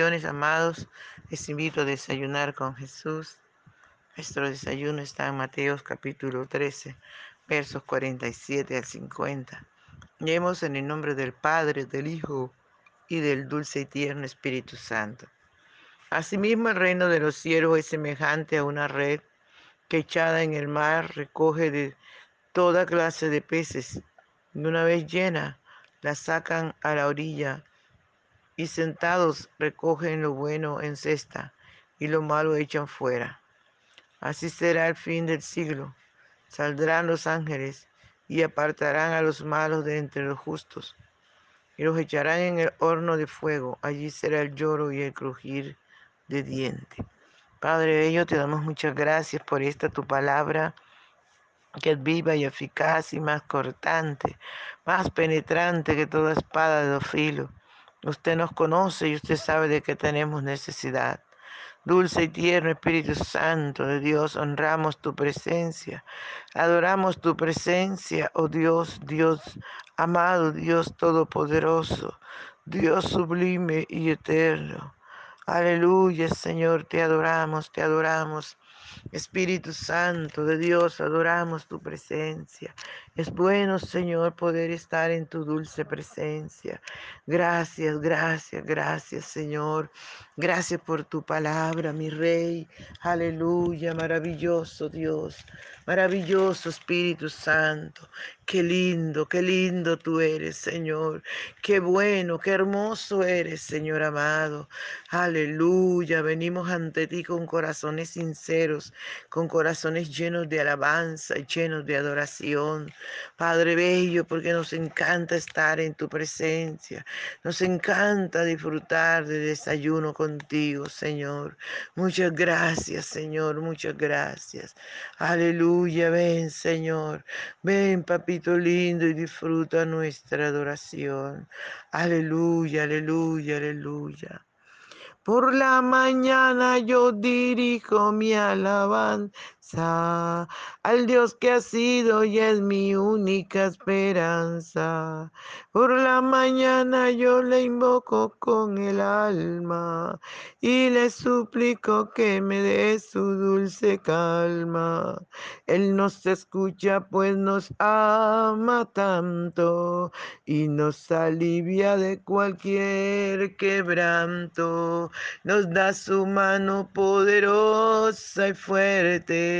Amados. Les invito a desayunar con Jesús. Nuestro desayuno está en Mateos capítulo 13, versos 47 al 50. Leemos en el nombre del Padre, del Hijo y del dulce y tierno Espíritu Santo. Asimismo, el reino de los cielos es semejante a una red que echada en el mar recoge de toda clase de peces. Y una vez llena, la sacan a la orilla y sentados recogen lo bueno en cesta y lo malo echan fuera. Así será el fin del siglo. Saldrán los ángeles y apartarán a los malos de entre los justos y los echarán en el horno de fuego. Allí será el lloro y el crujir de diente. Padre Bello, te damos muchas gracias por esta tu palabra que es viva y eficaz y más cortante, más penetrante que toda espada de dos filos Usted nos conoce y usted sabe de qué tenemos necesidad. Dulce y tierno Espíritu Santo de Dios, honramos tu presencia, adoramos tu presencia, oh Dios, Dios amado, Dios todopoderoso, Dios sublime y eterno. Aleluya, Señor, te adoramos, te adoramos. Espíritu Santo de Dios, adoramos tu presencia. Es bueno, Señor, poder estar en tu dulce presencia. Gracias, gracias, gracias, Señor. Gracias por tu palabra, mi Rey. Aleluya, maravilloso Dios. Maravilloso Espíritu Santo. Qué lindo, qué lindo tú eres, Señor. Qué bueno, qué hermoso eres, Señor amado. Aleluya. Venimos ante ti con corazones sinceros, con corazones llenos de alabanza, llenos de adoración. Padre Bello, porque nos encanta estar en tu presencia. Nos encanta disfrutar de desayuno contigo, Señor. Muchas gracias, Señor. Muchas gracias. Aleluya. Ven, Señor. Ven, papito lindo, y disfruta nuestra adoración. Aleluya, aleluya, aleluya. Por la mañana yo dirijo mi alabanza al Dios que ha sido y es mi única esperanza. Por la mañana yo le invoco con el alma y le suplico que me dé su dulce calma. Él nos escucha pues nos ama tanto y nos alivia de cualquier quebranto nos da su mano poderosa y fuerte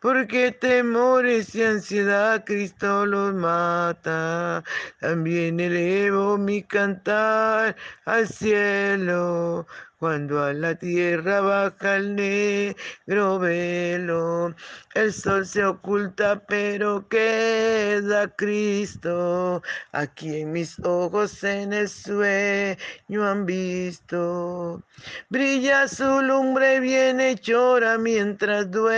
porque temores y ansiedad Cristo los mata. También elevo mi cantar al cielo cuando a la tierra baja el negro velo, el sol se oculta, pero queda Cristo. Aquí en mis ojos en el sueño han visto. Brilla su lumbre bienhechora mientras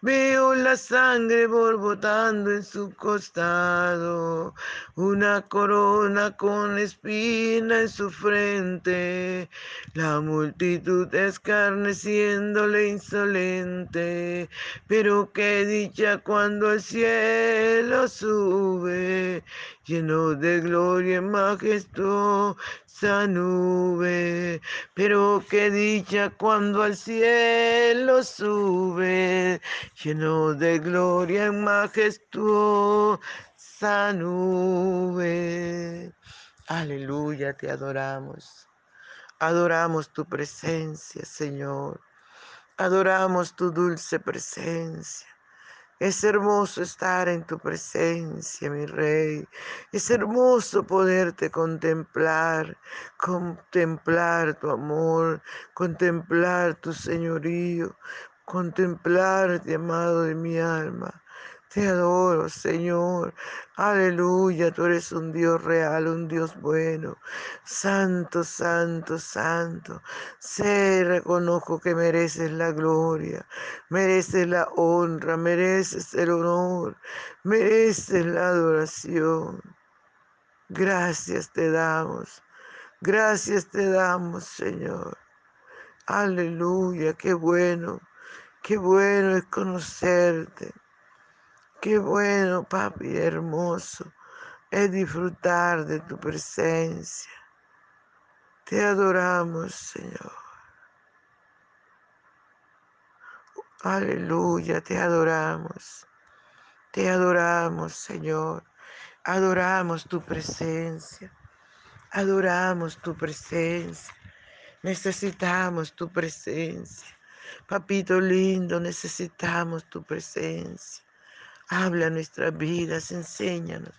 veo la sangre borbotando en su costado, una corona con espina en su frente. La multitud escarneciéndole insolente, pero qué dicha cuando al cielo sube, lleno de gloria y majestuosa nube. Pero qué dicha cuando al cielo sube, lleno de gloria y majestuosa nube. Aleluya, te adoramos. Adoramos tu presencia, Señor. Adoramos tu dulce presencia. Es hermoso estar en tu presencia, mi rey. Es hermoso poderte contemplar, contemplar tu amor, contemplar tu señorío, contemplarte, amado de mi alma. Te adoro, Señor. Aleluya, tú eres un Dios real, un Dios bueno. Santo, santo, santo. Sé, reconozco que mereces la gloria, mereces la honra, mereces el honor, mereces la adoración. Gracias te damos. Gracias te damos, Señor. Aleluya, qué bueno, qué bueno es conocerte. Qué bueno, papi, hermoso, es disfrutar de tu presencia. Te adoramos, Señor. Aleluya, te adoramos. Te adoramos, Señor. Adoramos tu presencia. Adoramos tu presencia. Necesitamos tu presencia. Papito lindo, necesitamos tu presencia. Habla nuestras vidas, enséñanos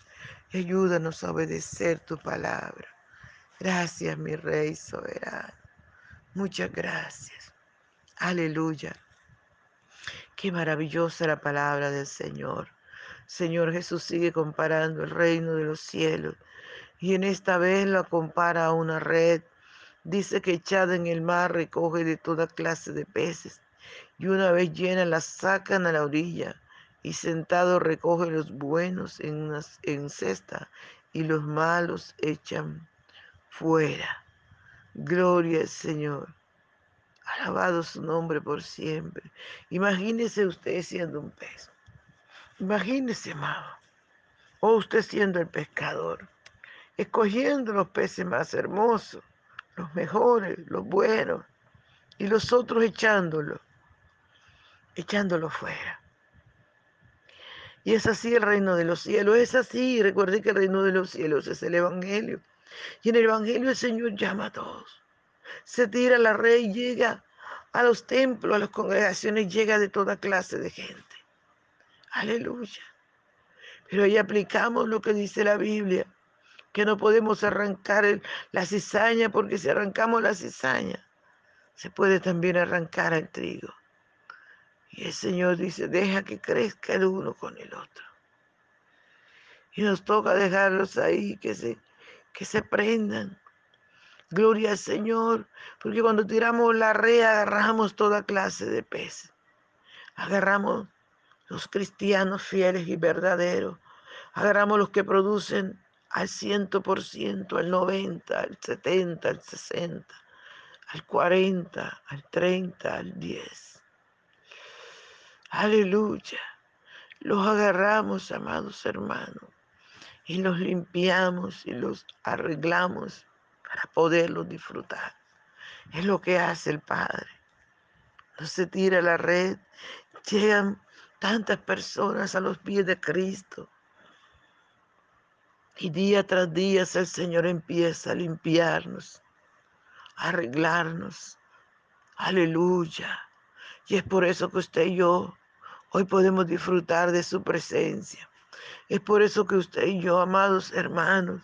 y ayúdanos a obedecer tu palabra. Gracias, mi Rey soberano. Muchas gracias. Aleluya. Qué maravillosa la palabra del Señor. Señor Jesús sigue comparando el reino de los cielos y en esta vez lo compara a una red. Dice que echada en el mar recoge de toda clase de peces y una vez llena la sacan a la orilla y sentado recoge los buenos en, en cesta y los malos echan fuera. Gloria al Señor. Alabado su nombre por siempre. Imagínese usted siendo un pez. Imagínese, amado. O usted siendo el pescador. Escogiendo los peces más hermosos, los mejores, los buenos. Y los otros echándolos. Echándolo fuera. Y es así el reino de los cielos, es así. Recuerde que el reino de los cielos es el Evangelio. Y en el Evangelio el Señor llama a todos. Se tira la red, llega a los templos, a las congregaciones, llega de toda clase de gente. Aleluya. Pero ahí aplicamos lo que dice la Biblia, que no podemos arrancar la cizaña, porque si arrancamos la cizaña, se puede también arrancar el trigo. Y el Señor dice, deja que crezca el uno con el otro. Y nos toca dejarlos ahí, que se, que se prendan. Gloria al Señor, porque cuando tiramos la red agarramos toda clase de peces. Agarramos los cristianos fieles y verdaderos. Agarramos los que producen al ciento por ciento, al 90, al 70, al 60, al 40, al 30, al 10. Aleluya. Los agarramos, amados hermanos, y los limpiamos y los arreglamos para poderlos disfrutar. Es lo que hace el Padre. No se tira la red, llegan tantas personas a los pies de Cristo. Y día tras día el Señor empieza a limpiarnos, a arreglarnos. Aleluya. Y es por eso que usted y yo Hoy podemos disfrutar de su presencia. Es por eso que usted y yo, amados hermanos,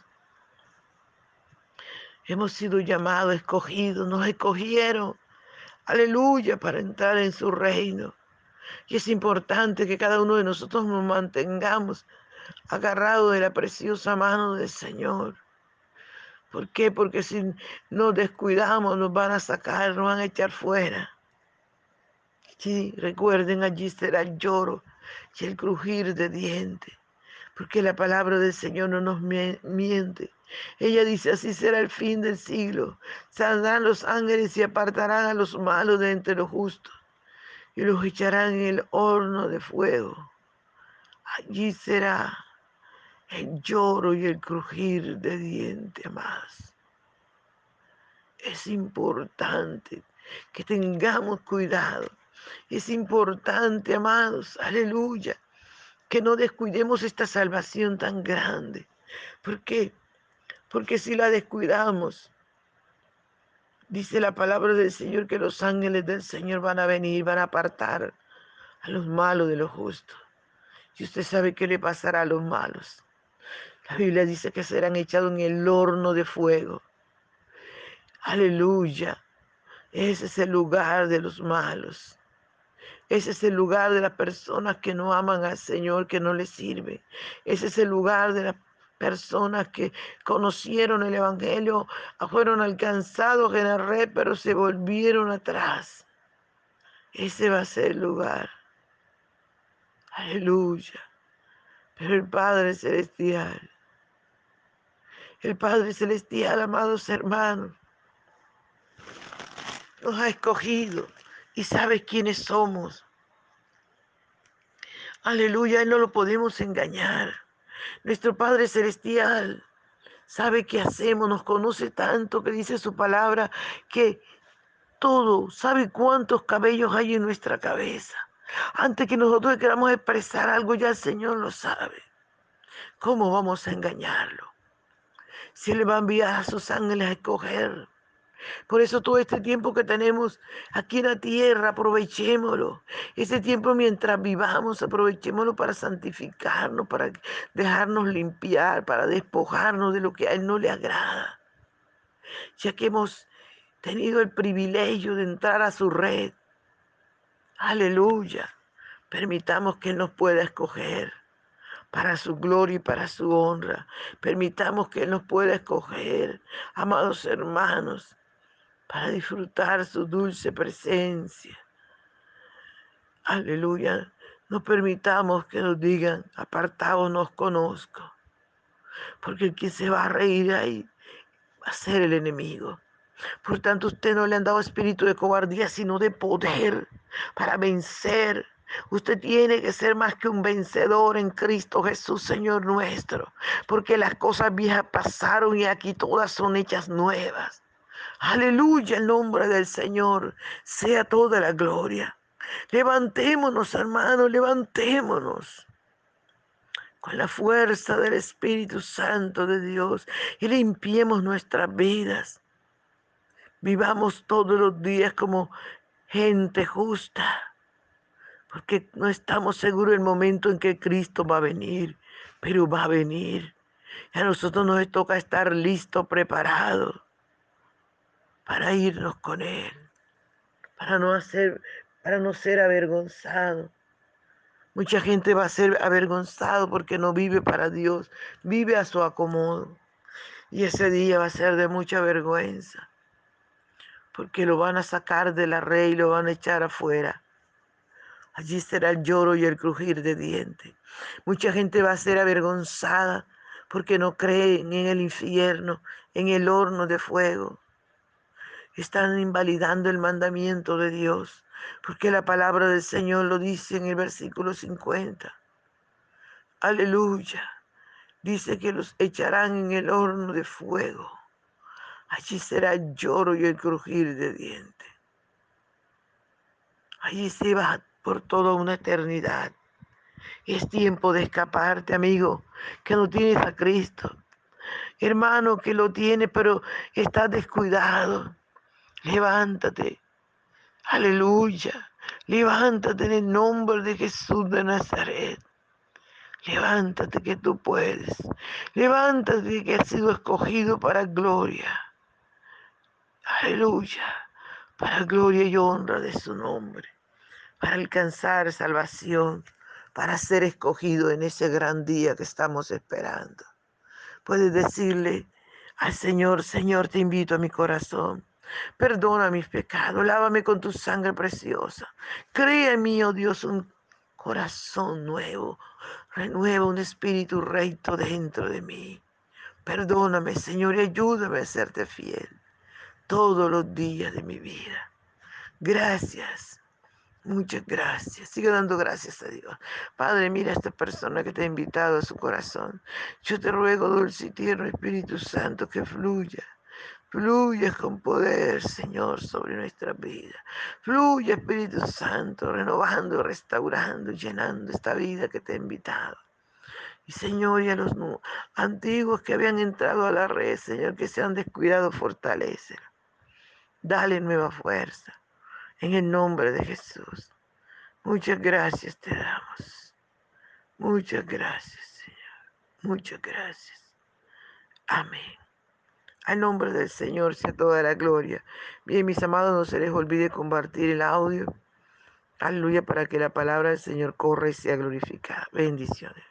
hemos sido llamados, escogidos, nos escogieron. Aleluya, para entrar en su reino. Y es importante que cada uno de nosotros nos mantengamos agarrados de la preciosa mano del Señor. ¿Por qué? Porque si nos descuidamos nos van a sacar, nos van a echar fuera. Sí, recuerden, allí será el lloro y el crujir de dientes, porque la palabra del Señor no nos miente. Ella dice, así será el fin del siglo. Saldrán los ángeles y apartarán a los malos de entre los justos y los echarán en el horno de fuego. Allí será el lloro y el crujir de dientes, amados. Es importante que tengamos cuidado. Es importante, amados, aleluya, que no descuidemos esta salvación tan grande. ¿Por qué? Porque si la descuidamos, dice la palabra del Señor que los ángeles del Señor van a venir, van a apartar a los malos de los justos. Y usted sabe qué le pasará a los malos. La Biblia dice que serán echados en el horno de fuego. Aleluya. Ese es el lugar de los malos. Ese es el lugar de las personas que no aman al Señor, que no le sirve. Ese es el lugar de las personas que conocieron el Evangelio, fueron alcanzados en la red, pero se volvieron atrás. Ese va a ser el lugar. Aleluya. Pero el Padre Celestial, el Padre Celestial, amados hermanos, nos ha escogido y sabe quiénes somos. Aleluya, Él no lo podemos engañar. Nuestro Padre Celestial sabe qué hacemos, nos conoce tanto que dice su palabra que todo, sabe cuántos cabellos hay en nuestra cabeza. Antes que nosotros queramos expresar algo, ya el Señor lo sabe. ¿Cómo vamos a engañarlo? Si Él va a enviar a sus ángeles a escoger por eso todo este tiempo que tenemos aquí en la tierra, aprovechémoslo. Ese tiempo mientras vivamos, aprovechémoslo para santificarnos, para dejarnos limpiar, para despojarnos de lo que a Él no le agrada. Ya que hemos tenido el privilegio de entrar a su red. Aleluya. Permitamos que Él nos pueda escoger para su gloria y para su honra. Permitamos que Él nos pueda escoger, amados hermanos para disfrutar su dulce presencia. Aleluya. No permitamos que nos digan, apartados nos conozco. Porque el que se va a reír ahí va a ser el enemigo. Por tanto, usted no le han dado espíritu de cobardía, sino de poder para vencer. Usted tiene que ser más que un vencedor en Cristo Jesús, Señor nuestro. Porque las cosas viejas pasaron y aquí todas son hechas nuevas. Aleluya, el nombre del Señor sea toda la gloria. Levantémonos, hermanos, levantémonos con la fuerza del Espíritu Santo de Dios y limpiemos nuestras vidas. Vivamos todos los días como gente justa, porque no estamos seguros del momento en que Cristo va a venir, pero va a venir. Y a nosotros nos toca estar listos, preparados para irnos con Él, para no, hacer, para no ser avergonzado. Mucha gente va a ser avergonzado porque no vive para Dios, vive a su acomodo. Y ese día va a ser de mucha vergüenza, porque lo van a sacar de la red y lo van a echar afuera. Allí será el lloro y el crujir de dientes. Mucha gente va a ser avergonzada porque no creen en el infierno, en el horno de fuego están invalidando el mandamiento de Dios, porque la palabra del Señor lo dice en el versículo 50. Aleluya. Dice que los echarán en el horno de fuego. Allí será el lloro y el crujir de dientes. Allí se va por toda una eternidad. Es tiempo de escaparte, amigo, que no tienes a Cristo. Hermano, que lo tiene, pero está descuidado. Levántate. Aleluya. Levántate en el nombre de Jesús de Nazaret. Levántate que tú puedes. Levántate que has sido escogido para gloria. Aleluya. Para gloria y honra de su nombre. Para alcanzar salvación. Para ser escogido en ese gran día que estamos esperando. Puedes decirle al Señor, Señor, te invito a mi corazón. Perdona mis pecados, lávame con tu sangre preciosa. Crea en mí, oh Dios, un corazón nuevo. Renueva un espíritu recto dentro de mí. Perdóname, Señor, y ayúdame a serte fiel todos los días de mi vida. Gracias. Muchas gracias. Sigue dando gracias a Dios. Padre, mira a esta persona que te ha invitado a su corazón. Yo te ruego, dulce y tierno Espíritu Santo, que fluya. Fluya con poder, Señor, sobre nuestra vida. Fluya, Espíritu Santo, renovando, restaurando, llenando esta vida que te ha invitado. Y Señor, y a los antiguos que habían entrado a la red, Señor, que se han descuidado, fortalece. Dale nueva fuerza en el nombre de Jesús. Muchas gracias te damos. Muchas gracias, Señor. Muchas gracias. Amén. Al nombre del Señor sea toda la gloria. Bien, mis amados, no se les olvide compartir el audio. Aleluya, para que la palabra del Señor corra y sea glorificada. Bendiciones.